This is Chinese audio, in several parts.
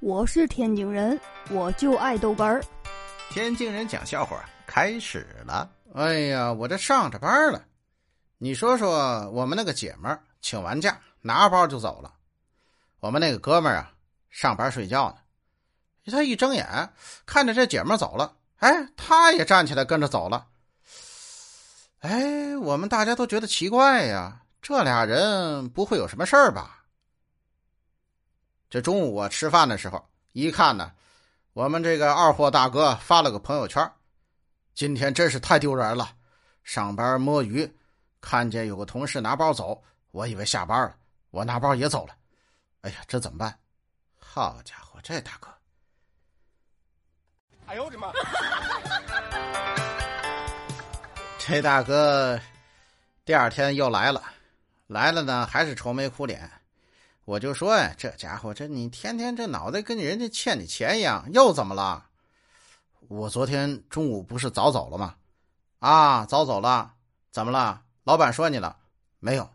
我是天津人，我就爱豆干儿。天津人讲笑话开始了。哎呀，我这上着班了，你说说，我们那个姐们儿请完假拿包就走了，我们那个哥们儿啊上班睡觉呢，他一睁眼看着这姐们儿走了，哎，他也站起来跟着走了。哎，我们大家都觉得奇怪呀，这俩人不会有什么事儿吧？这中午我吃饭的时候，一看呢，我们这个二货大哥发了个朋友圈，今天真是太丢人了。上班摸鱼，看见有个同事拿包走，我以为下班了，我拿包也走了。哎呀，这怎么办？好家伙，这大哥！哎呦我的妈！这大哥第二天又来了，来了呢，还是愁眉苦脸。我就说呀，这家伙，这你天天这脑袋跟人家欠你钱一样，又怎么了？我昨天中午不是早走了吗？啊，早走了，怎么了？老板说你了没有？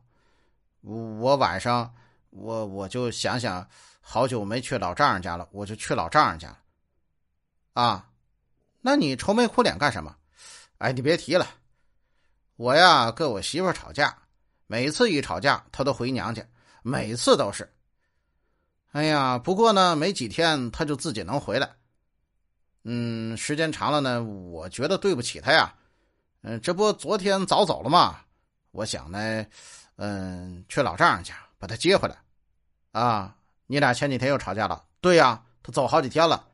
我晚上我我就想想，好久没去老丈人家了，我就去老丈人家了。啊，那你愁眉苦脸干什么？哎，你别提了，我呀跟我媳妇吵架，每次一吵架，她都回娘家。每次都是，哎呀，不过呢，没几天他就自己能回来。嗯，时间长了呢，我觉得对不起他呀。嗯，这不昨天早走了吗？我想呢，嗯，去老丈人家把他接回来。啊，你俩前几天又吵架了？对呀，他走好几天了。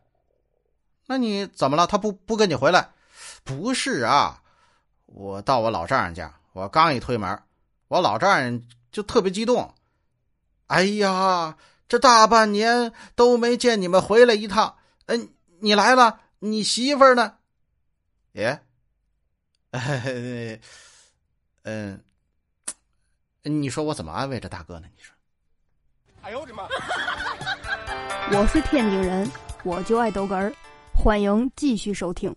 那你怎么了？他不不跟你回来？不是啊，我到我老丈人家，我刚一推门，我老丈人就特别激动。哎呀，这大半年都没见你们回来一趟，嗯，你来了，你媳妇儿呢？耶，嗯，你说我怎么安慰这大哥呢？你说，哎呦我的妈！我是天津人，我就爱逗哏儿，欢迎继续收听。